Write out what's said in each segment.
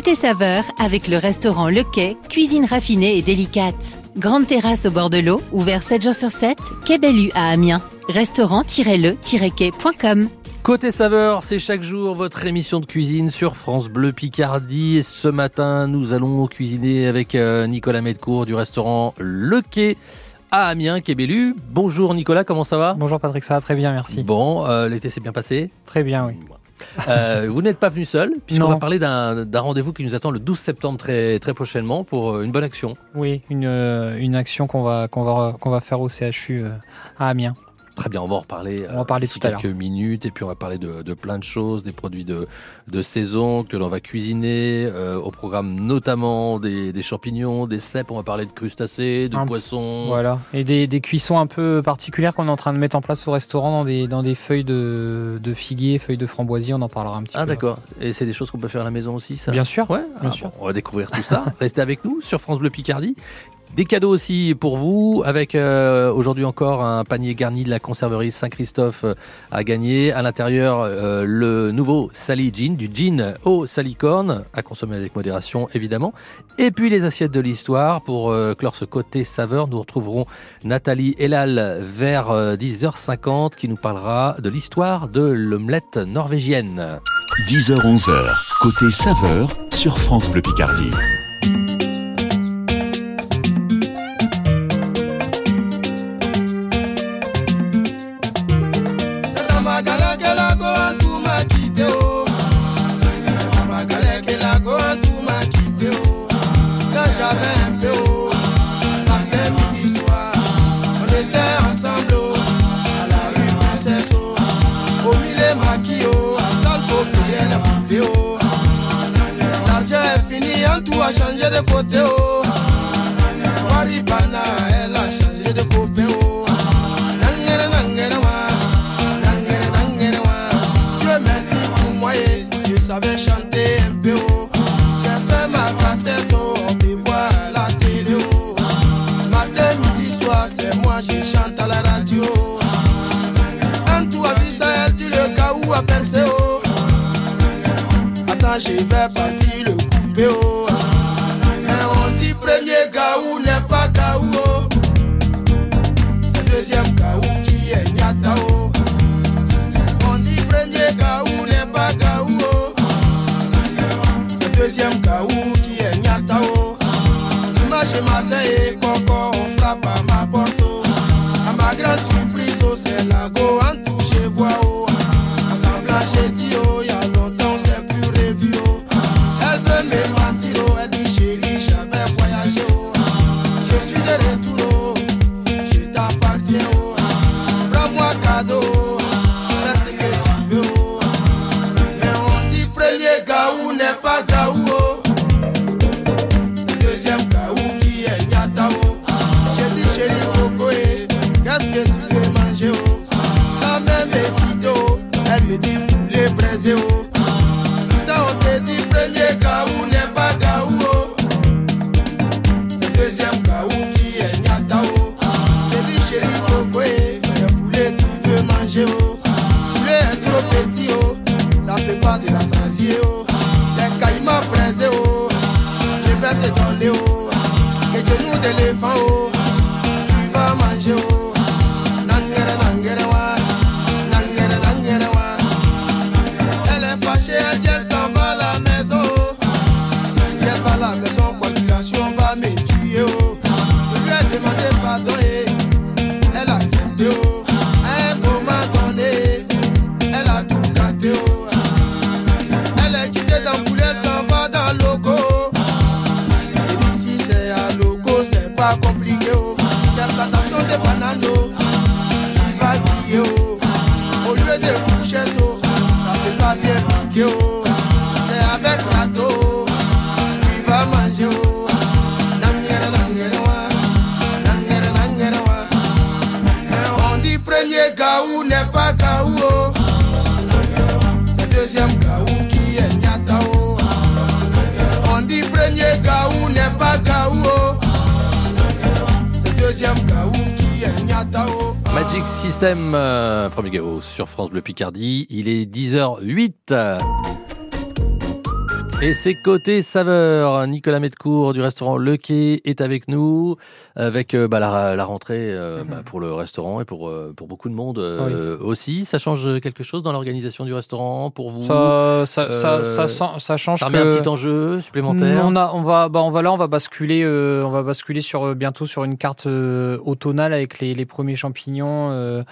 Côté saveur, avec le restaurant Le Quai, cuisine raffinée et délicate. Grande terrasse au bord de l'eau, ouvert 7 jours sur 7, Quai Bellu à Amiens. Restaurant-le-quai.com Côté saveur, c'est chaque jour votre émission de cuisine sur France Bleu Picardie. Et ce matin, nous allons cuisiner avec euh, Nicolas Medcourt du restaurant Le Quai à Amiens, Quai Bellu. Bonjour Nicolas, comment ça va? Bonjour Patrick, ça va très bien, merci. Bon, euh, l'été s'est bien passé? Très bien, oui. Euh, vous n'êtes pas venu seul, puisqu'on va parler d'un rendez-vous qui nous attend le 12 septembre très, très prochainement pour euh, une bonne action. Oui, une, euh, une action qu'on va, qu'on va, qu'on va faire au CHU à Amiens. Très bien, on va en reparler. On va en parler d'ici tout à quelques minutes et puis on va parler de, de plein de choses, des produits de, de saison que l'on va cuisiner, euh, au programme notamment des, des champignons, des cèpes, on va parler de crustacés, de Un- poissons. Voilà. Et des, des cuissons un peu particulières qu'on est en train de mettre en place au restaurant dans des, dans des feuilles de, de figuier, feuilles de framboisier, on en parlera un petit Ah peu. d'accord, et c'est des choses qu'on peut faire à la maison aussi ça? Bien sûr. Ouais, Bien Ah, sûr. bon, on va découvrir tout ça. Restez avec nous sur France Bleu Picardie. Des cadeaux aussi pour vous, avec euh, aujourd'hui encore un panier garni de la conserverie Saint-Christophe euh, à gagner. À l'intérieur, euh, le nouveau Sally Gin, du gin au salicorne, à consommer avec modération évidemment. Et puis les assiettes de l'histoire. Pour clore ce côté saveur, nous retrouverons Nathalie Elal vers euh, 10h50 qui nous parlera de l'histoire de l'omelette norvégienne. 10h-11h, côté saveur sur France Bleu Picardie. De côté oh. Waribana, elle a changé de copain oh. Nangere, nangere, wa. Nangere, nangere, wa. Dieu merci pour moi, eh. je savais chanter un peu oh. J'ai fait ma cassette oh, on peut voir à la télé oh. Matin, midi, soir, c'est moi, je chante à la radio. Tu as vu ça, elle dit le cas où a percé oh. Attends, je vais partir le couper oh. Deuxième gaou qui est nyata oh. On dit premier gaou n'est pas gaou oh. C'est deuxième gaou qui est nyata oh. Dimanche matin et coco on frappe à ma porte. À ma grande surprise oh c'est la go pas te rassasier oh. C'est caïman braisé oh. Je vais te donner oh. System, euh, premier gao sur France Bleu Picardie. Il est 10h08. Et c'est côté saveur. Nicolas Metcourt du restaurant Le Quai est avec nous avec euh, bah, la, la rentrée euh, bah, pour le restaurant et pour, euh, pour beaucoup de monde euh, aussi. Ça change quelque chose dans l'organisation du restaurant pour vous? Ça, ça, ça, ça, ça change Ça remet que... un petit enjeu supplémentaire? On, a, on va, bah on va là, on va basculer, euh, on va basculer sur bientôt sur une carte euh, automnale avec les, les premiers champignons, euh,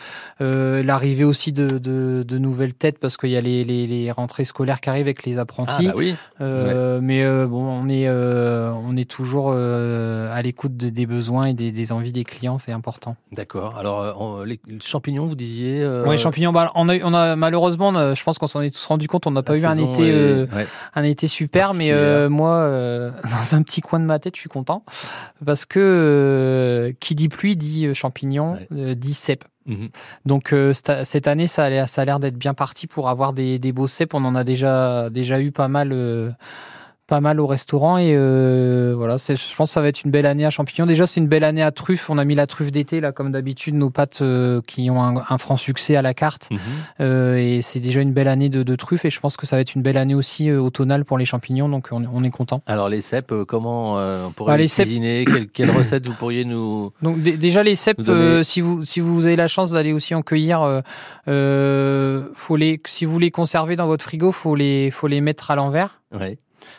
euh, l'arrivée aussi de, de, de nouvelles têtes parce qu'il y a les, les, les rentrées scolaires qui arrivent avec les Ah apprentis. bah oui. Euh, Mais euh, bon, on est, euh, on est toujours à l'écoute de- des besoins et des, des envies des clients, c'est important. D'accord. Alors les champignons, vous disiez. Ouais, champignons. Bah, on a, eu- on a malheureusement, on a- je pense qu'on s'en est tous rendu compte, on n'a pas eu un été. est- ouais. un été super, mais moi, dans un petit coin de ma tête, je suis content parce que qui dit pluie dit champignon, Ouais. euh, dit cèpe. Mhm. Donc euh, cette année, ça a l'air, d'être bien parti pour avoir des, des beaux cèpes. On en a déjà déjà eu pas mal. euh, pas mal au restaurant et euh, voilà c'est je pense que ça va être une belle année à champignons. Déjà c'est une belle année à truffe. On a mis la truffe d'été là comme d'habitude nos pâtes euh, qui ont un, un franc succès à la carte. Mhm. euh, et c'est déjà une belle année de, de truffes et je pense que ça va être une belle année aussi euh, automnale pour les champignons. Donc on, on est content. Alors les cèpes, euh, comment euh, on pourrait Bah, les, cèpes- cuisiner? Quelle, quelle recette vous pourriez nous Donc dé- déjà les cèpes euh, si vous si vous avez la chance d'aller aussi en cueillir faut les si vous les conservez dans votre frigo faut les faut les mettre à l'envers. Ouais.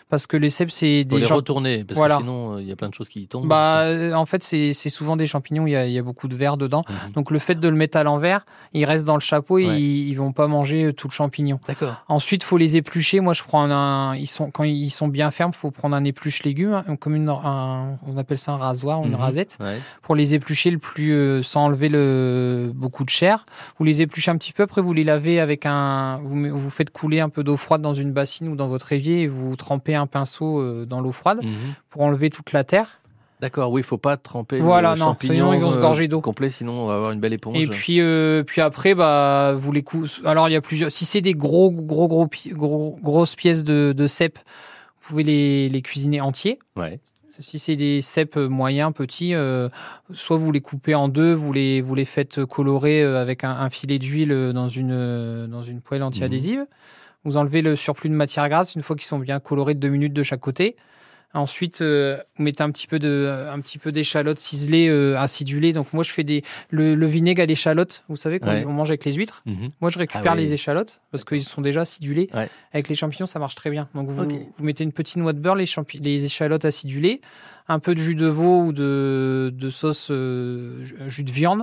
Parce que les cèpes c'est Faut des les champ- retourner parce Voilà. que sinon euh, il y a plein de choses qui y tombent. bah euh, en fait c'est souvent des champignons il y a, y a beaucoup de verre dedans Mhm. donc le fait de le mettre à l'envers il reste dans le chapeau et Ouais. ils, ils vont pas manger euh, tout le champignon. D'accord. Ensuite, faut les éplucher. Moi, je prends un, un- ils sont quand ils sont bien fermes, faut prendre un épluche légumes, hein, comme une, un, on appelle ça un rasoir ou une Mhm. rasette, Ouais. pour les éplucher le plus euh, sans enlever le beaucoup de chair. Vous les épluchez un petit peu, après vous les lavez avec un, vous vous faites couler un peu d'eau froide dans une bassine ou dans votre évier et vous trempez un pinceau euh, dans l'eau froide Mhm. pour enlever toute la terre. D'accord, oui, il faut pas tremper Voilà, le non, champignon sinon ils vont se euh, gorger d'eau. complet, sinon on va avoir une belle éponge. Et puis, euh, puis après, bah, vous les cou... Alors, il y a plusieurs. Si c'est des gros, gros, gros, gros, grosses pièces de, de cèpes, vous pouvez les, les cuisiner entiers. Ouais. Si c'est des cèpes moyens, petits, euh, soit vous les coupez en deux, vous les, vous les faites colorer avec un, un filet d'huile dans une, dans une poêle anti-adhésive. Vous enlevez le surplus de matière grasse une fois qu'ils sont bien colorés de deux minutes de chaque côté. Ensuite, euh, vous mettez un petit peu de, un petit peu d'échalotes ciselées, euh, acidulées. Donc moi, je fais des le, le vinaigre à l'échalote. Vous savez qu'on Ouais. on mange avec les huîtres. Mhm. Moi, je récupère Ah oui. les échalotes parce qu'ils sont déjà acidulés. Ouais. Avec les champignons, ça marche très bien. Donc vous, vous mettez une petite noix de beurre, les, champi- les échalotes acidulées, un peu de jus de veau ou de, de sauce euh, ju- jus de viande,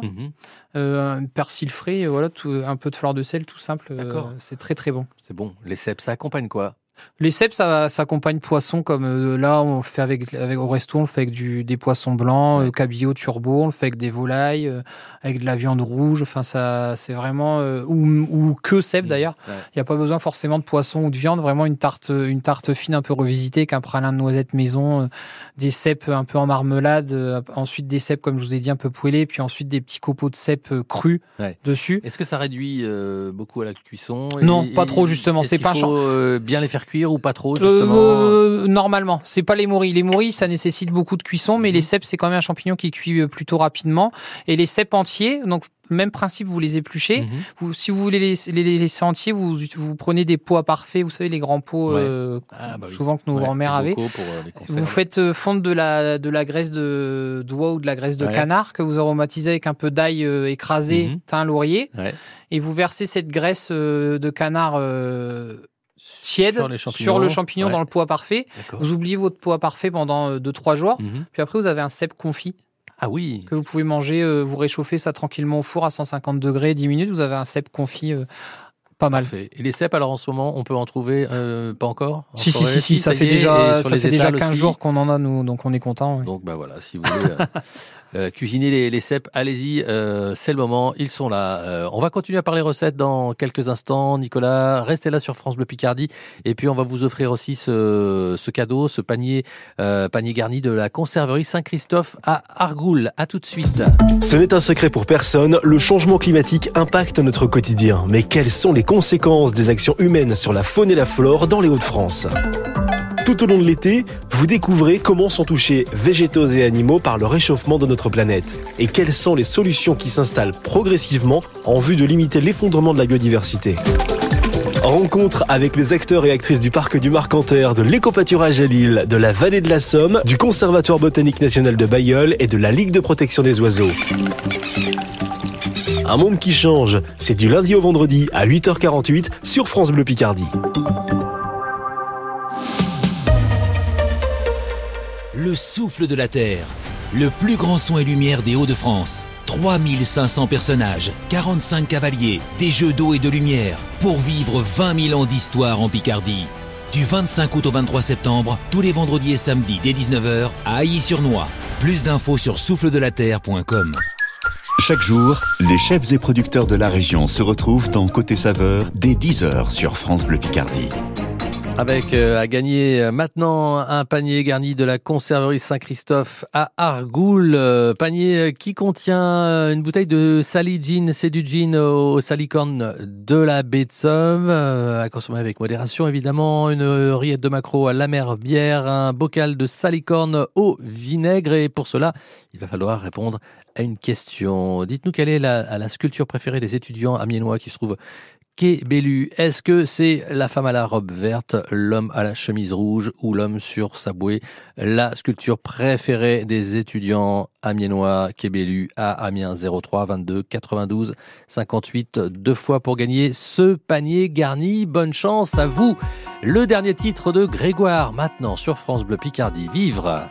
euh, un persil frais, voilà, tout- un peu de fleur de sel, tout simple. euh, D'accord. c'est très très bon. C'est bon. Les cèpes, ça accompagne quoi? Les cèpes, ça, ça accompagne poisson comme euh, là, on le fait avec, avec au resto, on le fait avec du, des poissons blancs, Ouais. euh, cabillaud, turbo, on le fait avec des volailles, euh, avec de la viande rouge. Enfin, ça, c'est vraiment euh, ou, ou que cèpes Mhm. d'ailleurs. Ouais. Il n'y a pas besoin forcément de poisson ou de viande. Vraiment une tarte, une tarte fine un peu revisitée, avec un pralin de noisettes maison, des cèpes un peu en marmelade, ensuite des cèpes comme je vous ai dit un peu poêlés, puis ensuite des petits copeaux de cèpes crus Ouais. dessus. Est-ce que ça réduit beaucoup à la cuisson? Non, pas trop, justement. C'est pas un faut bien les faire cuire ou pas trop justement Euh, normalement, c'est pas les morilles. Les morilles, ça nécessite beaucoup de cuisson, mais Mhm. les cèpes, c'est quand même un champignon qui cuit euh, plutôt rapidement. Et les cèpes entiers, donc même principe, vous les épluchez. Mhm. Vous, si vous voulez les, les, les laisser entiers, vous, vous prenez des pots à parfait, vous savez, les grands pots Ouais. euh, Ah, bah oui. souvent que nos Ouais, grands-mères avaient. pour, euh. Vous faites euh, fondre de la, de la graisse de d'oie ou de la graisse de Ouais. canard que vous aromatisez avec un peu d'ail euh, écrasé, Mhm. thym, laurier. Et vous versez cette graisse euh, de canard euh, tiède Sur le champignon Ouais. dans le à parfait. Vous oubliez votre à parfait pendant 2-3 jours. Mhm. Puis après, vous avez un cèpe confit Ah oui. que vous pouvez manger. euh, vous réchauffez ça tranquillement au four à 150 degrés, 10 minutes. Vous avez un cèpe confit euh, pas mal. Parfait. Et les cèpes, alors en ce moment, on peut en trouver euh, pas encore En Si, si, si, si, ça fait déjà, ça fait déjà étals 15 aussi? jours qu'on en a, nous, donc on est content. Donc bah voilà, si vous voulez euh, cuisiner les, cèpes, allez-y, euh, c'est le moment, ils sont là. Euh, on va continuer à parler recettes dans quelques instants. Nicolas, restez là sur France Bleu Picardie et puis on va vous offrir aussi ce, cadeau, ce panier panier garni de la conserverie Saint-Christophe à Argoul. À tout de suite. Ce n'est un secret pour personne, le changement climatique impacte notre quotidien. Mais quelles sont les conséquences des actions humaines sur la faune et la flore dans les Hauts-de-France? Tout au long de l'été, vous découvrez comment sont touchés végétaux et animaux par le réchauffement de notre planète et quelles sont les solutions qui s'installent progressivement en vue de limiter l'effondrement de la biodiversité. Rencontre avec les acteurs et actrices du parc du Marcanterre, de l'éco-pâturage à Lille, de la vallée de la Somme, du Conservatoire botanique national de Bayeul et de la Ligue de protection des oiseaux. Un monde qui change, c'est du lundi au vendredi à 8h48 sur France Bleu Picardie. Le souffle de la Terre, le plus grand son et lumière des Hauts-de-France. 3500 personnages, 45 cavaliers, des jeux d'eau et de lumière pour vivre 20 000 ans d'histoire en Picardie. Du 25 août au 23 septembre, tous les vendredis et samedis dès 19h à Ailly-sur-Noix. Plus d'infos sur souffledelaterre.com. Chaque jour, les chefs et producteurs de la région se retrouvent dans Côté Saveur dès 10h sur France Bleu Picardie. Avec euh, à gagner euh, maintenant un panier garni de la conserverie Saint-Christophe à Argoul. Euh, panier euh, qui contient une bouteille de Sally Gin, c'est du gin au salicorne de la baie de Somme, euh, à consommer avec modération évidemment. Une rillette de maquereau à la mer bière, un bocal de salicorne au vinaigre. Et pour cela, il va falloir répondre à une question. Dites-nous quelle est la, la sculpture préférée des étudiants amiénois qui se trouve Quai Bellu, est-ce que c'est la femme à la robe verte, l'homme à la chemise rouge ou l'homme sur sa bouée? La sculpture préférée des étudiants amiénois Quai Bellu à Amiens 03 22 92 58 deux fois pour gagner ce panier garni. Bonne chance à vous. Le dernier titre de Grégoire maintenant sur France Bleu Picardie. Vivre.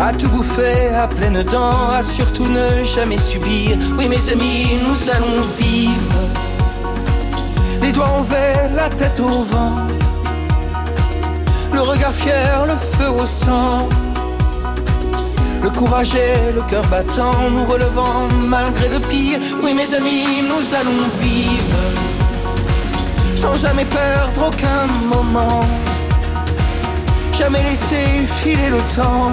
à tout bouffer à pleines dents, à surtout ne jamais subir. Oui, mes amis, nous allons vivre. Les doigts envers, la tête au vent. Le regard fier, le feu au sang. Le courage et le cœur battant, nous relevant malgré le pire. Oui, mes amis, nous allons vivre. Sans jamais perdre aucun moment. Jamais laisser filer le temps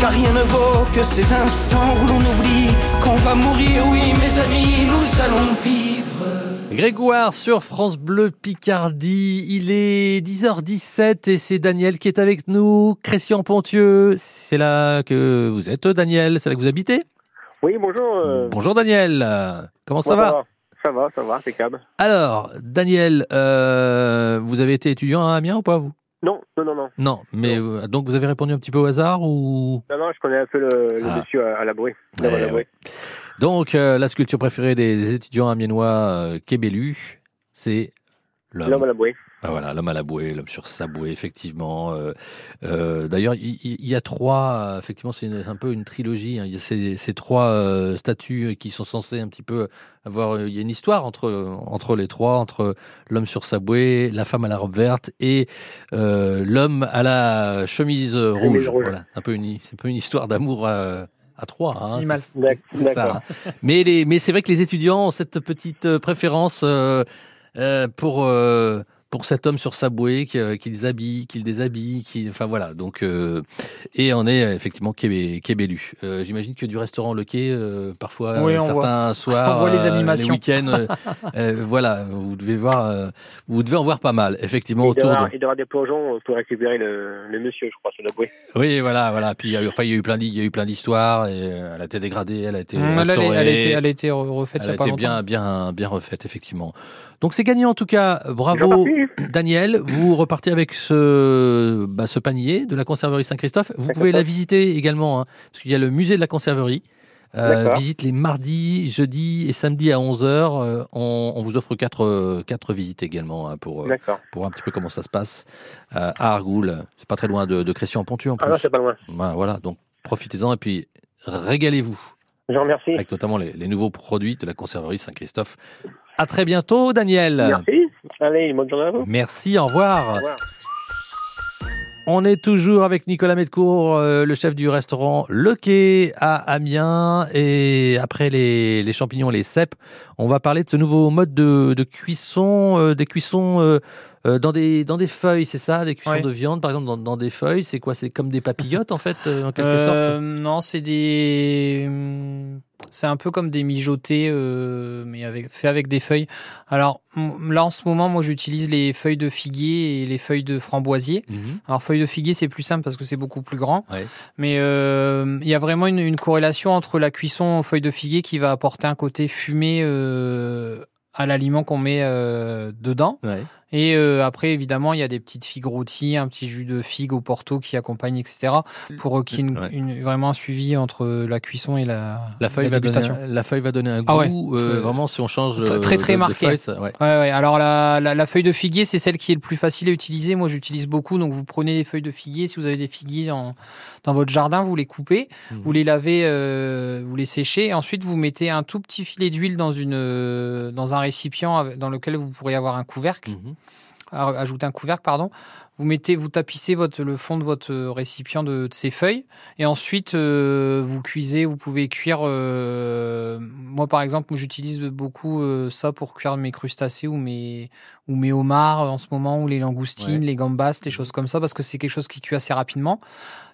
Car rien ne vaut que ces instants où l'on oublie qu'on va mourir. Oui, mes amis, nous allons vivre. Grégoire sur France Bleu Picardie. Il est 10h17 et c'est Daniel qui est avec nous. Christian Pontieux, c'est là que vous êtes, Daniel. C'est là que vous habitez? Oui, bonjour. euh, Bonjour Daniel. Comment ça ouais, va? Ça va, ça va, impeccable. Alors, Daniel, euh, vous avez été étudiant à Amiens ou pas vous? Non, non, non, non. Non, mais euh, donc vous avez répondu un petit peu au hasard ou? Non, non, je connais un peu le, le Ah. monsieur à, à la bruit. Ouais, Donc euh, la sculpture préférée des, des étudiants amiénois euh, Québélu, c'est l'homme. L'homme à la bouée. Ah, voilà, l'homme à la bouée, l'homme sur sa bouée, effectivement. Euh, euh, D'ailleurs, il y, a trois, effectivement, c'est un peu une trilogie. hein. Il y a ces, ces trois euh, statues qui sont censées un petit peu avoir. Il y a une histoire entre entre les trois, entre l'homme sur sa bouée, la femme à la robe verte et l'homme à la chemise rouge. Voilà, un peu une, c'est un peu une histoire d'amour à trois. Hein, c'est- ça. Mais, les, mais c'est vrai que les étudiants ont cette petite préférence euh, euh, pour, euh, pour cet homme sur sa bouée qui, euh, qui les habille, qui le déshabille, qui, enfin voilà. Donc, euh, et on est euh, effectivement québé, québélu. Euh, J'imagine que du restaurant Le Quai, euh, parfois Oui, euh, on certains soirs, on voit les euh, animations. week-ends, euh, euh, voilà, vous devez voir, euh, vous devez en voir pas mal, effectivement Il autour de. il doit avoir des plongeons pour récupérer le, le monsieur, je crois, sur la bouée. Oui, voilà, voilà. Puis il y a eu, enfin, il y a eu plein, il y a eu plein d'histoires. Elle a été dégradée, elle a été Mmh, elle, a- restaurée. elle a été, elle a été re- refaite Elle y a a pas été longtemps. bien, bien, bien refaite, effectivement. Donc c'est gagné en tout cas. Bravo. Daniel. Vous repartez avec ce, bah, ce panier de la conserverie Saint-Christophe. Vous pouvez la visiter également, hein, parce qu'il y a le musée de la conserverie. Euh, visite les mardis, jeudis et samedis à 11h. Euh, on, on vous offre quatre, euh, quatre visites également hein, pour, euh, pour voir un petit peu comment ça se passe à Argoul. C'est pas très loin de, de Crécy-en-Pontu en plus. Ah non, c'est pas loin. Voilà, voilà, donc profitez-en et puis régalez-vous Je remercie. avec notamment les, les nouveaux produits de la conserverie Saint-Christophe. À très bientôt, Daniel. Merci. Allez, bonne journée à vous. Merci, au revoir. Au revoir. On est toujours avec Nicolas Medcourt, euh, le chef du restaurant Le Quai à Amiens. Et après les, les champignons, les cèpes, on va parler de ce nouveau mode de, de cuisson, euh, des cuissons euh, euh, dans, des, dans des feuilles, c'est ça Des cuissons Ouais. de viande, par exemple, dans, dans des feuilles. C'est quoi? C'est comme des papillotes, en fait, euh, en quelque Euh, sorte? Non, c'est des. C'est un peu comme des mijotés, mais avec, fait avec des feuilles. Alors là, en ce moment, moi, j'utilise les feuilles de figuier et les feuilles de framboisier. Mhm. Alors feuilles de figuier, c'est plus simple parce que c'est beaucoup plus grand. Ouais. Mais il y a vraiment une, une corrélation entre la cuisson aux feuilles de figuier qui va apporter un côté fumé à l'aliment qu'on met euh, dedans. Ouais. Et euh, après, évidemment, il y a des petites figues rôties, un petit jus de figue au porto qui accompagne, etc. Pour euh, qu'il y ait une, Ouais. une- vraiment un suivi entre la cuisson et la, La feuille, va donner, dégustation. un- la feuille va donner un goût. Ah ouais. euh, vraiment, si on change très, euh, très, très de- de marqué. feuille, ça- ouais. Alors la, la, la feuille de figuier, c'est celle qui est le plus facile à utiliser. Moi, j'utilise beaucoup. Donc, vous prenez les feuilles de figuier. Si vous avez des figuiers dans, dans votre jardin, vous les coupez, Mhm. vous les lavez, euh, vous les séchez. Et ensuite, vous mettez un tout petit filet d'huile dans une euh, dans un récipient dans lequel vous pourrez avoir un couvercle. Mhm. Ajouter un couvercle, pardon. Vous mettez, vous tapissez votre, le fond de votre récipient de, de ces feuilles, et ensuite euh, vous cuisez. Vous pouvez cuire. euh, moi, par exemple, j'utilise beaucoup euh, ça pour cuire mes crustacés ou mes ou mes homards en ce moment, ou les langoustines, Ouais. les gambas, les choses comme ça, parce que c'est quelque chose qui cuit assez rapidement.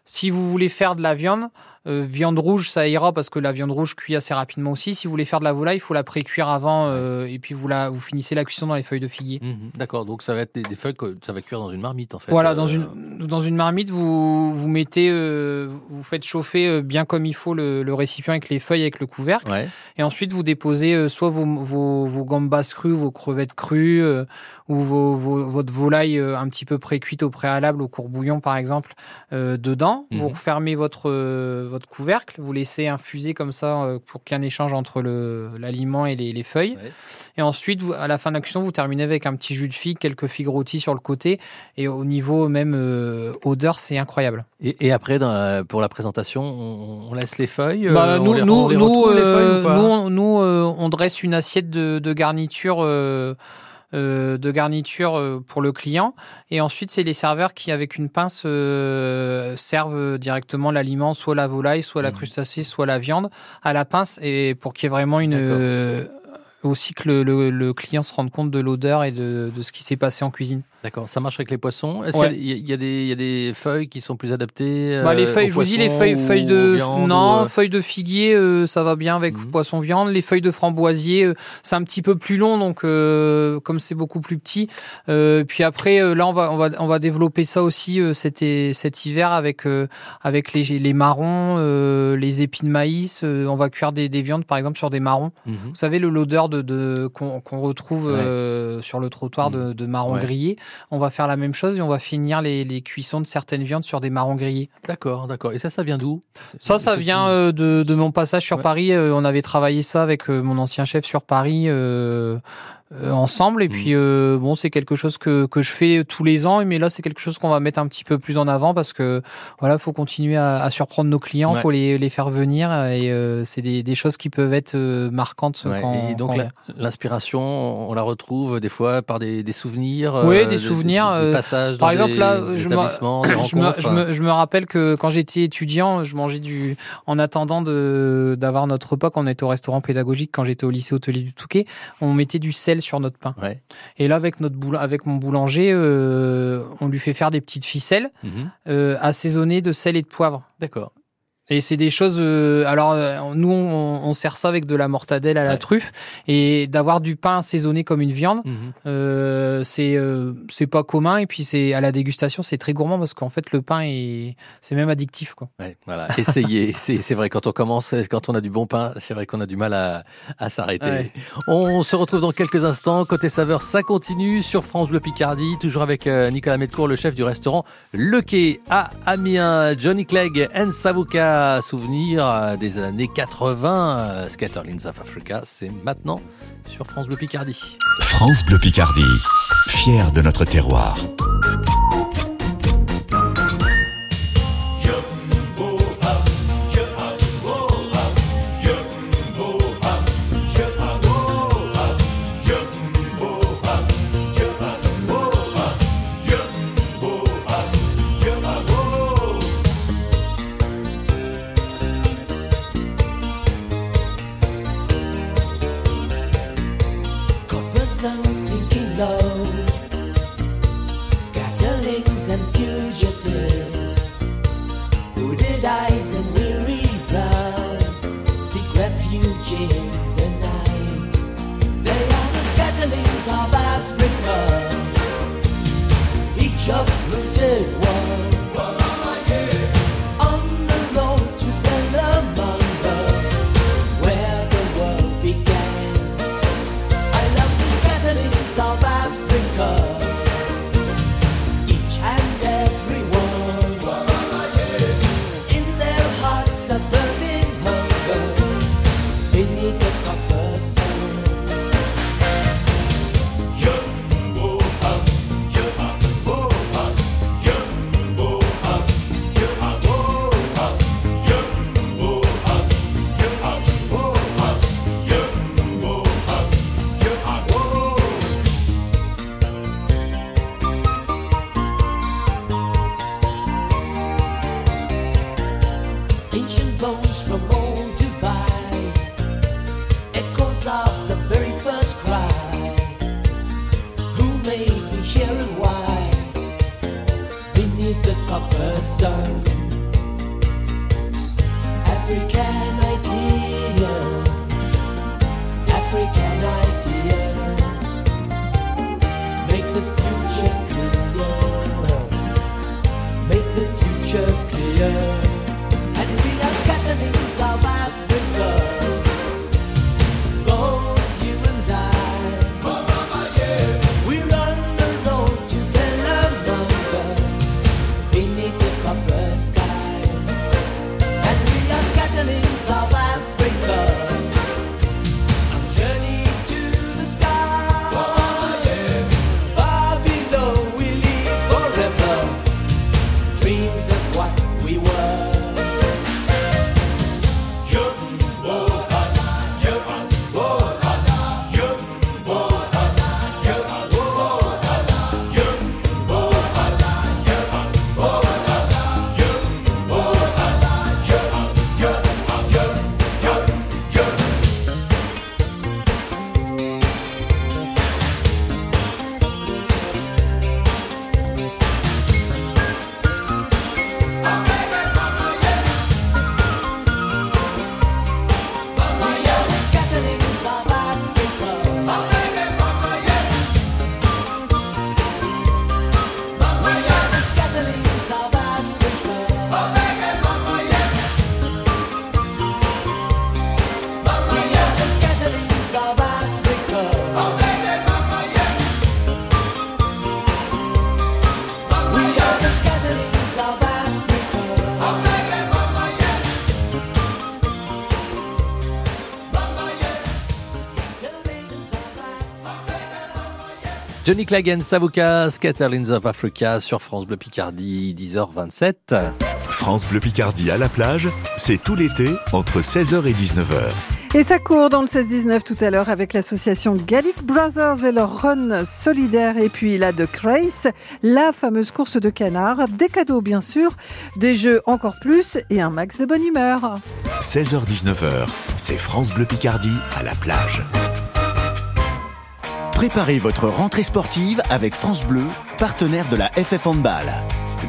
Si vous voulez faire de la viande, euh, viande rouge, ça ira parce que la viande rouge cuit assez rapidement aussi. Si vous voulez faire de la volaille, il faut la pré-cuire avant, euh, et puis vous la, vous finissez la cuisson dans les feuilles de figuier. Mhm. D'accord, donc ça va être des, des feuilles que ça va cuire dans une marmite en fait. Voilà, Euh, dans une dans une marmite, vous vous mettez, euh, vous faites chauffer euh, bien comme il faut le, le récipient avec les feuilles avec le couvercle, Ouais. et ensuite vous déposez euh, soit vos, vos, vos gambas crues, vos crevettes crues, euh, ou vos, vos- votre volaille euh, un petit peu pré-cuite au préalable au courbouillon par exemple euh, dedans. Vous Mhm. refermez votre euh, votre couvercle, vous laissez infuser comme ça euh, pour qu'il y ait un échange entre le l'aliment et les, les feuilles. Ouais. Et ensuite, vous- à la fin de la cuisson, vous terminez avec un petit jus de figue, quelques figues rôties sur le côté. Et au niveau même euh, odeur, c'est incroyable. Et, et après, dans la- pour la présentation, on, on laisse les feuilles. Bah, on nous, les- on nous, les nous, retrouve, les feuilles, euh, ou pas? nous, on- nous, on dresse une assiette de, de garniture. euh, de garniture euh, pour le client et ensuite c'est les serveurs qui avec une pince euh, servent directement l'aliment soit la volaille soit la Mhm. crustacée soit la viande à la pince et pour qu'il y ait vraiment une aussi que le, le- le client se rende compte de l'odeur et de, de ce qui s'est passé en cuisine D'accord, ça marche avec les poissons. Est-ce Ouais. qu'il y, y a des- il y a des feuilles qui sont plus adaptées Bah, les euh, feuilles, aux je vous dis, les feuilles, feuilles de non, ou, euh, feuilles de figuier, euh, ça va bien avec Mhm. poisson viande. Les feuilles de framboisier, euh, c'est un petit peu plus long, donc euh, comme c'est beaucoup plus petit. Euh, puis après, euh, là, on va on va on va développer ça aussi euh, cet cet hiver avec euh, avec les les marrons, euh, les épis de maïs. euh, on va cuire des, des viandes, par exemple, sur des marrons. mhm. Vous savez, le- l'odeur de, de qu'on qu'on retrouve Ouais. euh, sur le trottoir de, de marrons Ouais. grillés. On va faire la même chose et on va finir les, les cuissons de certaines viandes sur des marrons grillés. D'accord, d'accord. Et ça, ça vient d'où? Ça, ça vient euh, de, de mon passage sur Ouais. Paris. Euh, on avait travaillé ça avec euh, mon ancien chef sur Paris ensemble. Et Mm. puis, euh, bon, c'est quelque chose que, que je fais tous les ans. Mais là, c'est quelque chose qu'on va mettre un petit peu plus en avant parce que voilà, faut continuer à, à surprendre nos clients, Ouais. faut les, les faire venir. Et euh, c'est des, des choses qui peuvent être euh, marquantes. Ouais, quand, et donc l'inspiration, on la retrouve des fois par des, des souvenirs. Oui, euh, des souvenirs, des, euh, passages Par exemple, là, je me, je, me, je, me, je me rappelle que quand j'étais étudiant, je mangeais du. En attendant de d'avoir notre repas, quand on était au restaurant pédagogique, quand j'étais au lycée hôtelier du Touquet, on mettait du sel sur notre pain. Ouais. Et là, avec, notre boul- avec mon boulanger, euh, on lui fait faire des petites ficelles Mhm. euh, assaisonnées de sel et de poivre. D'accord. Et c'est des choses. euh, alors, euh, nous, on, on sert ça avec de la mortadelle à la Ouais. truffe. Et d'avoir du pain assaisonné comme une viande, Mhm. euh, c'est euh, c'est pas commun. Et puis, c'est à la dégustation, c'est très gourmand parce qu'en fait, le pain, est c'est même addictif. Quoi. Ouais, voilà. Essayez. c'est vrai, quand on commence, quand on a du bon pain, c'est vrai qu'on a du mal à, à s'arrêter. Ouais. On se retrouve dans quelques instants. Côté saveur, ça continue sur France Bleu Picardie, toujours avec Nicolas Medcourt, le chef du restaurant Le Quai à Amiens. Johnny Clegg and Souvenir euh, des années 80. euh, Scatterlings of Africa, c'est maintenant sur France Bleu Picardie. France Bleu Picardie, fier de notre terroir. Sun, African idea, African idea. Clegg and Savuka, Scatterlings of Africa sur France Bleu Picardie, 10h27. France Bleu Picardie à la plage, c'est tout l'été entre 16h et 19h. Et ça court dans le 16-19 tout à l'heure avec l'association Gallic Brothers et leur run solidaire. Et puis la de Crace, la fameuse course de canard. Des cadeaux bien sûr, des jeux encore plus et un max de bonne humeur. 16h-19h, c'est France Bleu Picardie à la plage. Préparez votre rentrée sportive avec France Bleu, partenaire de la FF Handball.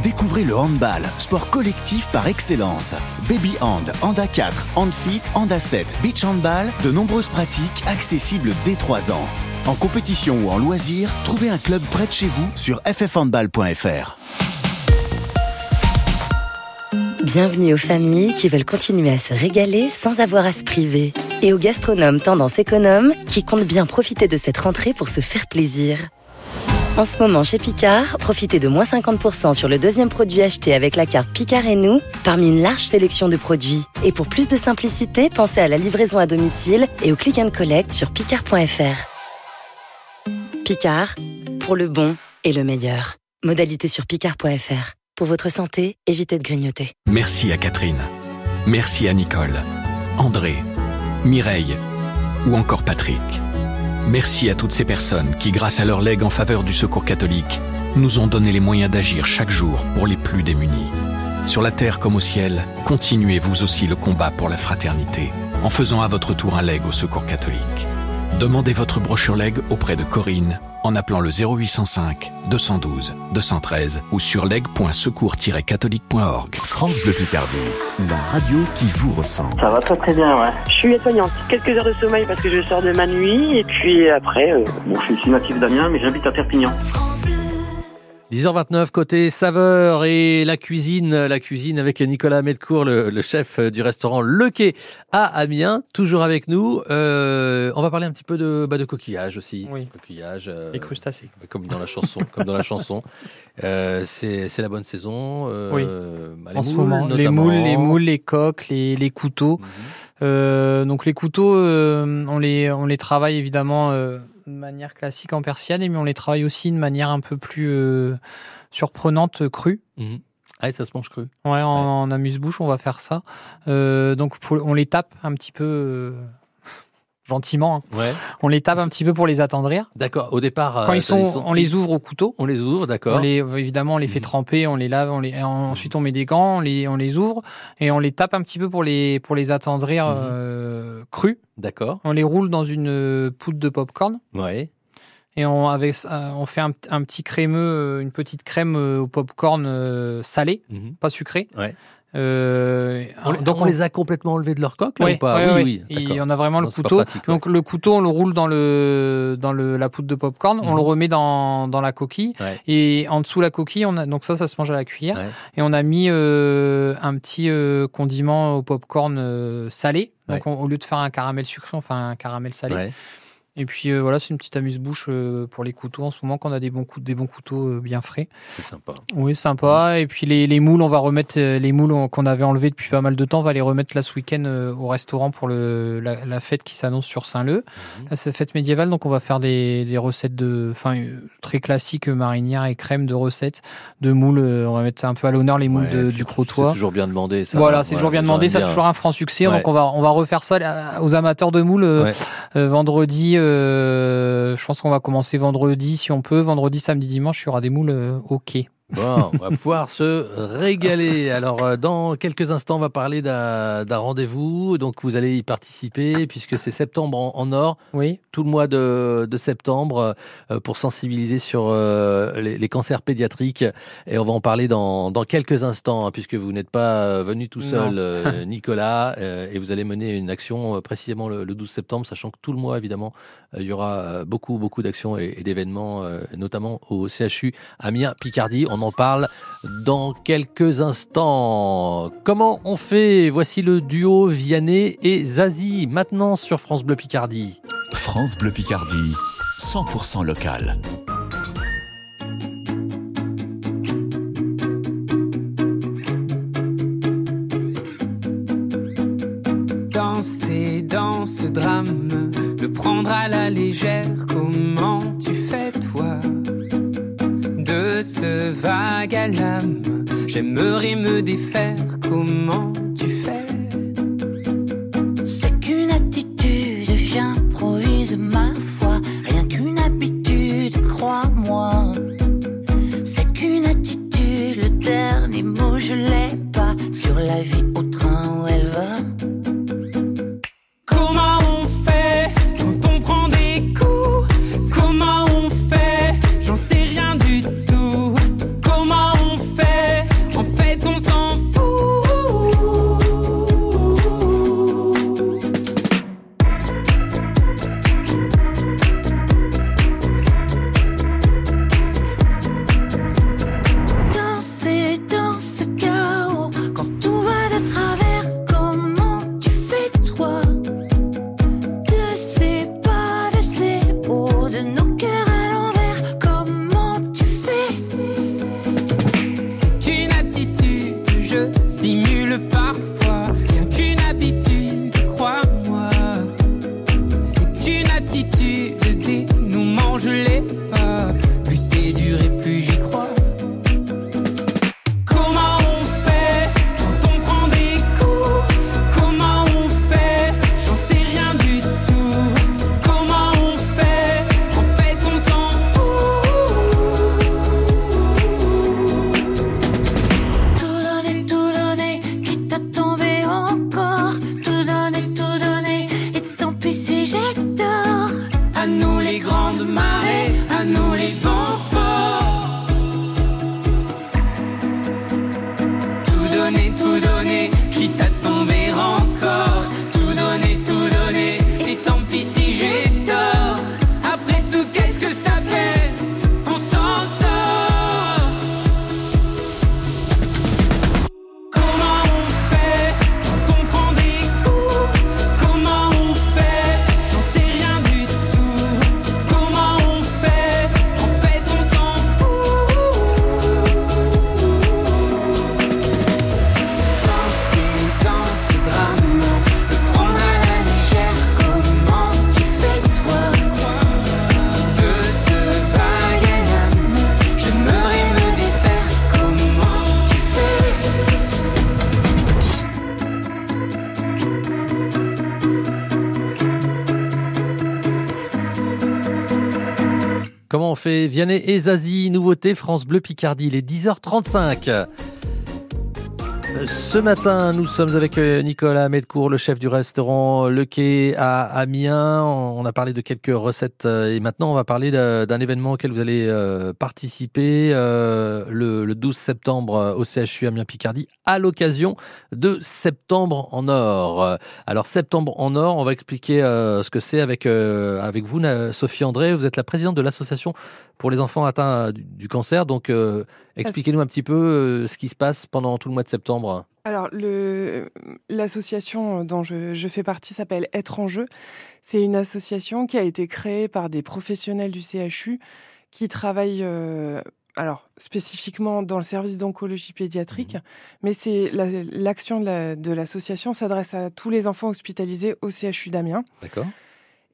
Découvrez le handball, sport collectif par excellence. Baby Hand, Handa 4, Handfit, Handa 7, Beach Handball, de nombreuses pratiques accessibles dès 3 ans. En compétition ou en loisir, trouvez un club près de chez vous sur ffhandball.fr. Bienvenue aux familles qui veulent continuer à se régaler sans avoir à se priver. Et aux gastronomes tendance économe qui comptent bien profiter de cette rentrée pour se faire plaisir. En ce moment, chez Picard, profitez de moins 50% sur le deuxième produit acheté avec la carte Picard et nous, parmi une large sélection de produits. Et pour plus de simplicité, pensez à la livraison à domicile et au click and collect sur picard.fr. Picard, pour le bon et le meilleur. Modalité sur picard.fr. Pour votre santé, évitez de grignoter. Merci à Catherine. Merci à Nicole, André, Mireille ou encore Patrick. Merci à toutes ces personnes qui, grâce à leur legs en faveur du secours catholique, nous ont donné les moyens d'agir chaque jour pour les plus démunis. Sur la terre comme au ciel, continuez vous aussi le combat pour la fraternité en faisant à votre tour un leg au secours catholique. Demandez votre brochure leg auprès de Corinne en appelant le 0805 212 213 ou sur leg.secours-catholique.org. France Bleu Picardie, la radio qui vous ressemble. Ça va très très bien, ouais. Je suis soignante. Quelques heures de sommeil parce que je sors de ma nuit et puis après. euh, Bon, je suis natif d'Amiens, mais j'habite à Perpignan. 10h29 côté saveur et la cuisine, la cuisine avec Nicolas Medcourt, le, le chef du restaurant Le Quai à Amiens, toujours avec nous. Euh, on va parler un petit peu de, bah, de coquillages aussi. Oui. Coquillages. euh, Les crustacés. Comme dans la chanson. comme dans la chanson. Euh, c'est la bonne saison. euh, Oui. bah, les en ce moules, moment, les notamment. moules, les moules, les coques, les, les couteaux. Euh, donc les couteaux, on les on les travaille évidemment de manière classique en persienne, mais on les travaille aussi de manière un peu plus euh, surprenante, crue. Ah, ça se mange cru. Ouais, en, en amuse-bouche, on va faire ça. Euh, donc on les tape un petit peu euh, gentiment. hein. Ouais. On les tape un petit peu pour les attendrir. D'accord. Au départ, Quand euh, ils sont, on les ouvre au couteau. On les ouvre, d'accord. On les, évidemment, on les fait tremper, on les lave, on les, et ensuite on met des gants, on les, on les ouvre et on les tape un petit peu pour les, pour les attendrir Mhm. euh, crus. D'accord. On les roule dans une euh, poudre de popcorn Ouais. et on, avec, on fait un, un petit crémeux, une petite crème au popcorn salé, Mhm. pas sucré. Ouais. Euh, On, les- on les a complètement enlevés de leur coque, là, Ouais, ou pas? ouais, Oui, ouais. oui. Et d'accord. on a vraiment Non, le couteau. pratique, ouais. Donc le couteau, on le roule dans le dans le la poudre de popcorn, on Mhm. le remet dans, dans la coquille Ouais. et en dessous la coquille, on a donc ça ça se mange à la cuillère Ouais. et on a mis euh, un petit euh, condiment au popcorn euh, salé. Donc Ouais. on- au lieu de faire un caramel sucré, on fait un caramel salé. Et puis euh, voilà, c'est une petite amuse-bouche euh, pour les couteaux en ce moment quand on a des bons coups, des bons couteaux euh, bien frais. C'est sympa. Oui, sympa. Et puis les, les moules, on va remettre les moules on- qu'on avait enlevés depuis pas mal de temps. On va les remettre là ce week-end au restaurant pour le, la, la fête qui s'annonce sur Saint-Leu. Là, c'est fête médiévale, donc on va faire des, des recettes de, enfin très classiques, marinières et crème de recettes de moules. On va mettre un peu à l'honneur les moules Ouais, de- puis du C'est crotois. toujours bien demandé, ça. Voilà, c'est Ouais, toujours bien demandé, ça a toujours un franc succès. Ouais. Donc on va on va refaire ça aux amateurs de moules vendredi. Euh, je pense qu'on va commencer vendredi si on peut. Vendredi, samedi, dimanche, il y aura des moules euh, au quai. Bon, on va pouvoir se régaler. Alors, euh, dans quelques instants, on va parler d'un rendez-vous. Donc, vous allez y participer puisque c'est septembre en, en or. Oui. Tout le mois de, de septembre euh, pour sensibiliser sur euh, les, les cancers pédiatriques. Et on va en parler dans, dans quelques instants hein, puisque vous n'êtes pas venu tout seul, euh, Nicolas. et vous allez mener une action précisément le, le 12 septembre, sachant que tout le mois, évidemment, il y aura beaucoup, beaucoup d'actions et, et d'événements, notamment au CHU Amiens-Picardie. On en parle dans quelques instants. Comment on fait? Voici le duo Vianney et Zazie, maintenant sur France Bleu Picardie. France Bleu Picardie, 100% local. Danser dans ce drame, le prendre à la légère, comment vague à l'âme, j'aimerais me défaire, comment tu fais? C'est qu'une attitude, j'improvise ma foi. Rien qu'une habitude, crois-moi. C'est qu'une attitude, le dernier mot je l'ai pas. Sur la vie Comment on fait Vianney et Zazie, nouveauté France Bleu Picardie, il est 10h35. Ce matin, nous sommes avec euh, Nicolas Medcourt, le chef du restaurant Le Quai à Amiens. On a parlé de quelques recettes euh, et maintenant on va parler d'un événement auquel vous allez euh, participer le, le 12 septembre au CHU Amiens Picardie à l'occasion de Septembre en Or. Alors Septembre en Or, on va expliquer ce que c'est avec avec vous, Sophie André. Vous êtes la présidente de l'association pour les enfants atteints du, cancer. Donc expliquez-nous un petit peu euh, ce qui se passe pendant tout le mois de septembre. Alors, l'association dont je, je fais partie s'appelle Être en jeu. C'est une association qui a été créée par des professionnels du CHU qui travaillent euh, alors, spécifiquement dans le service d'oncologie pédiatrique, mais c'est la- l'action de la- de l'association s'adresse à tous les enfants hospitalisés au CHU d'Amiens. D'accord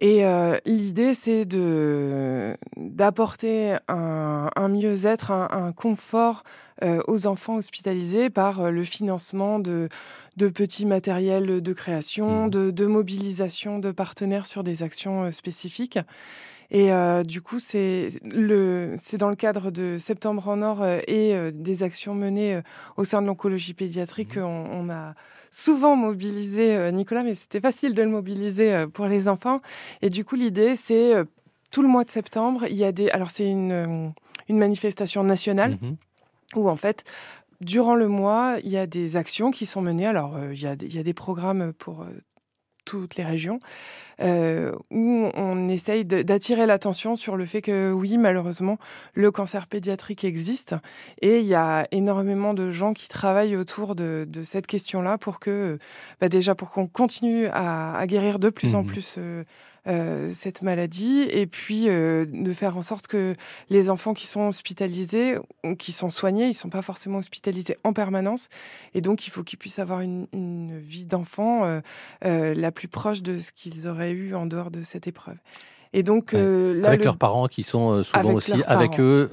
Et euh, l'idée, c'est de d'apporter un, un mieux-être, un, un confort euh, aux enfants hospitalisés par euh, le financement de, de petits matériels de création, de, de mobilisation de partenaires sur des actions euh, spécifiques. Et euh, du coup, c'est le, c'est dans le cadre de Septembre en Or euh, et euh, des actions menées au sein de l'oncologie pédiatrique qu'on on a souvent mobilisé Nicolas, mais c'était facile de le mobiliser pour les enfants. Et du coup, l'idée, c'est tout le mois de septembre, il y a des. Alors, c'est une, une manifestation nationale où, en fait, durant le mois, il y a des actions qui sont menées. Alors, euh, il, y a, des- il y a des programmes pour. euh, toutes les régions, euh, où on essaye d'attirer l'attention sur le fait que oui, malheureusement, le cancer pédiatrique existe et il y a énormément de gens qui travaillent autour de, de cette question-là pour que, bah déjà, pour qu'on continue à, à guérir de plus en Mhm. plus euh, euh, cette maladie et puis euh, de faire en sorte que les enfants qui sont hospitalisés qui sont soignés, ils sont pas forcément hospitalisés en permanence et donc il faut qu'ils puissent avoir une, une vie d'enfant euh, la plus proche de ce qu'ils auraient eu en dehors de cette épreuve. Et donc là, avec le- leurs parents qui sont souvent Avec aussi avec eux.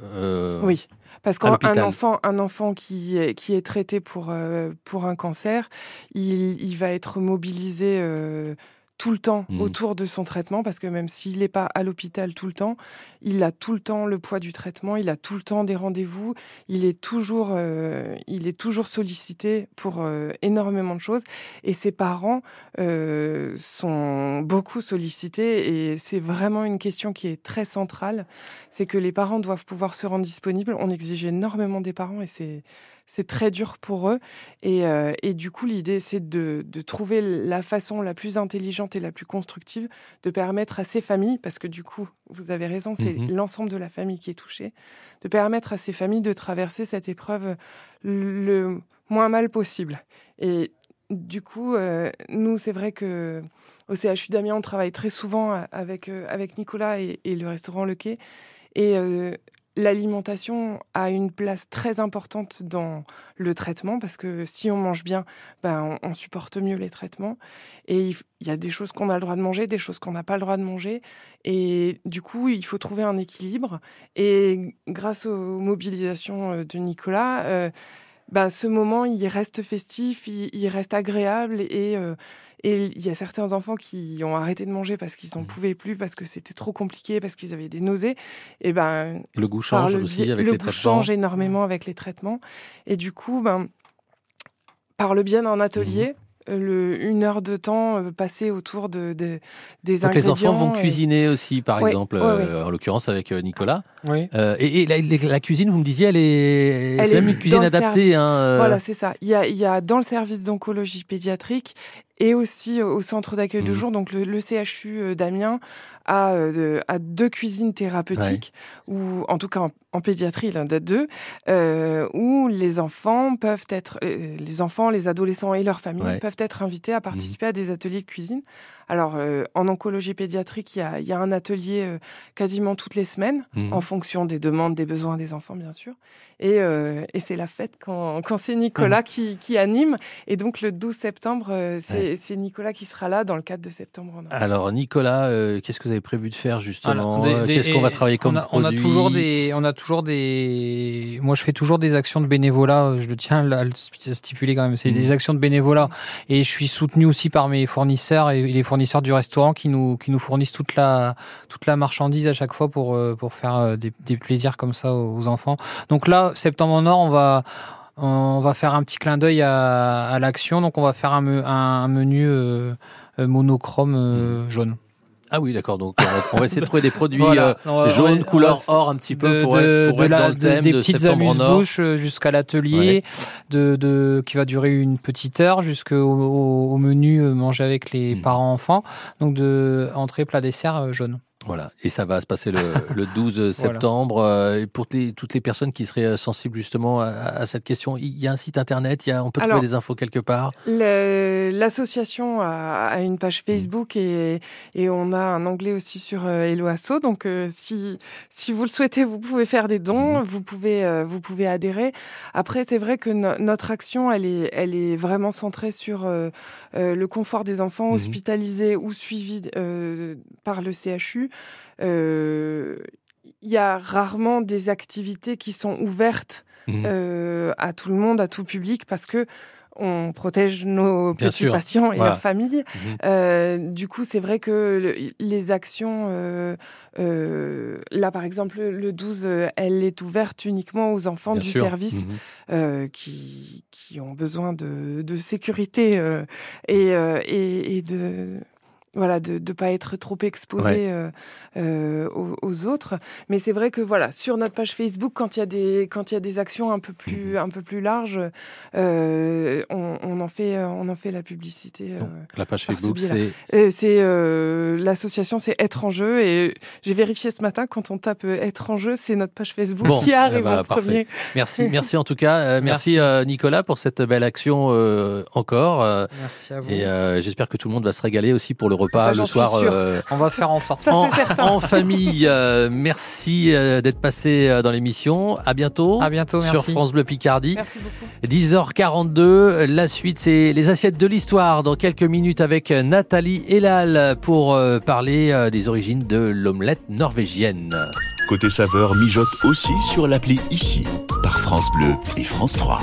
Oui, parce qu'un enfant, un enfant qui est, qui est traité pour, euh, pour un cancer, il, il va être mobilisé euh, tout le temps Mhm. autour de son traitement, parce que même s'il n'est pas à l'hôpital tout le temps, il a tout le temps le poids du traitement, il a tout le temps des rendez-vous, il est toujours, euh, il est toujours sollicité pour euh, énormément de choses, et ses parents euh, sont beaucoup sollicités, et c'est vraiment une question qui est très centrale, c'est que les parents doivent pouvoir se rendre disponibles. On exige énormément des parents, et c'est c'est très dur pour eux. Et, euh, et du coup, l'idée, c'est de, de trouver la façon la plus intelligente et la plus constructive de permettre à ces familles, parce que du coup, vous avez raison, c'est Mhm. l'ensemble de la famille qui est touchée, de permettre à ces familles de traverser cette épreuve le moins mal possible. Et du coup, euh, nous, c'est vrai que au CHU d'Amiens, on travaille très souvent avec, euh, avec Nicolas et, et le restaurant Le Quai. Et euh, l'alimentation a une place très importante dans le traitement parce que si on mange bien, ben, on, supporte mieux les traitements. Et il y a des choses qu'on a le droit de manger, des choses qu'on n'a pas le droit de manger. Et du coup, il faut trouver un équilibre. Et grâce aux mobilisations euh, de Nicolas, euh, bah, ce moment, il reste festif, il, il reste agréable et, euh, et il y a certains enfants qui ont arrêté de manger parce qu'ils n'en Mmh. pouvaient plus, parce que c'était trop compliqué, parce qu'ils avaient des nausées. Et ben, Le goût change le aussi avec le les goût traitements. change énormément avec les traitements. Et du coup, ben, par le biais d'un atelier, Mmh. Le, une heure de temps euh, passé autour de, de- des Donc les enfants vont et- cuisiner aussi, par Ouais, exemple, ouais, euh, en l'occurrence avec euh, Nicolas. Oui. Euh, et et la, cuisine, vous me disiez, elle est, Elle c'est est même une cuisine adaptée. Hein, euh, Voilà, c'est ça. Il y, a, il y a dans le service d'oncologie pédiatrique et aussi euh, au centre d'accueil de Mhm. jour, donc le, le CHU euh, d'Amiens a, euh, a deux cuisines thérapeutiques, ou en tout cas en, en pédiatrie, il en a deux, euh, où les enfants peuvent être, les enfants, les adolescents et leurs familles Ouais. peuvent être invités à participer à des ateliers de cuisine. Alors, euh, en oncologie pédiatrique, il y a, il y a un atelier quasiment toutes les semaines, Mhm. en fonction des demandes, des besoins des enfants, bien sûr. Et, et c'est la fête quand, quand c'est Nicolas qui, qui anime. Et donc, le 12 septembre, c'est c'est Nicolas qui sera là dans le cadre de Septembre en Or. Alors Nicolas, euh, qu'est-ce que vous avez prévu de faire justement des- Qu'est-ce qu'on va travailler comme on a, on produit a toujours des, on a toujours des. Moi, je fais toujours des actions de bénévolat. Je le tiens à le stipuler quand même. C'est Mhm. des actions de bénévolat et je suis soutenu aussi par mes fournisseurs et les fournisseurs du restaurant qui nous qui nous fournissent toute la toute la marchandise à chaque fois pour euh, pour faire euh, des, des plaisirs comme ça aux aux enfants. Donc là, septembre en or, on va on va faire un petit clin d'œil à, à l'action. Donc on va faire un, me- un, un menu euh, euh, monochrome euh, jaune. Ah oui, d'accord. Donc on va, essayer de trouver des produits Voilà. euh, jaunes, couleur or un petit peu de, pour, de- être, pour de être la- dans le thème des de petites amuse-bouches jusqu'à l'atelier, de, de, qui va durer une petite heure jusqu'au au, au menu manger avec les Hmm. parents-enfants. Donc de entrée, plat, dessert jaune. Voilà, et ça va se passer le, le 12 Voilà. septembre. Euh, et pour les- toutes les personnes qui seraient euh, sensibles justement à, à cette question, il y a un site internet, il y a, on peut Alors, trouver des infos quelque part. L'association a, a une page Facebook et, et on a un onglet aussi sur euh, Hello Asso. Donc, euh, si, si vous le souhaitez, vous pouvez faire des dons, vous, pouvez, euh, vous pouvez adhérer. Après, c'est vrai que no- notre action, elle est, elle est vraiment centrée sur euh, le confort des enfants Mhm. hospitalisés ou suivis par le CHU. Euh, Il y a rarement des activités qui sont ouvertes Mhm. euh, à tout le monde, à tout public, parce que on protège nos Bien petits sûr. patients et Voilà. leurs familles. Mhm. Euh, du coup, c'est vrai que le- les actions, euh, euh, là par exemple, le 12, euh, elle est ouverte uniquement aux enfants Bien du sûr. service Mhm. qui, qui ont besoin de, de sécurité et, et, et de voilà de ne pas être trop exposé Ouais. euh, euh, aux, aux autres mais c'est vrai que voilà sur notre page Facebook quand il y a des quand il y a des actions un peu plus Mhm. un peu plus larges euh, on, on en fait euh, on en fait la publicité euh, La page Facebook, c'est c'est euh, l'association c'est être en jeu et j'ai vérifié ce matin quand on tape être en jeu c'est notre page Facebook Bon, qui arrive eh ben, en parfait. premier Merci, merci en tout cas. Euh, merci euh, Nicolas pour cette belle action euh, encore. euh, Merci à vous. Et euh, j'espère que tout le monde va se régaler aussi pour le repas Ça, le soir. euh, On va faire en sorte. en, en famille. Euh, merci euh, d'être passé euh, dans l'émission. À bientôt. À bientôt, Sur merci. France Bleu Picardie. Merci beaucoup. 10h42. La suite, c'est les assiettes de l'histoire dans quelques minutes avec Nathalie Elal pour euh, parler euh, des origines de l'omelette norvégienne. Côté saveur mijote aussi sur l'appli ici par France Bleu et France 3.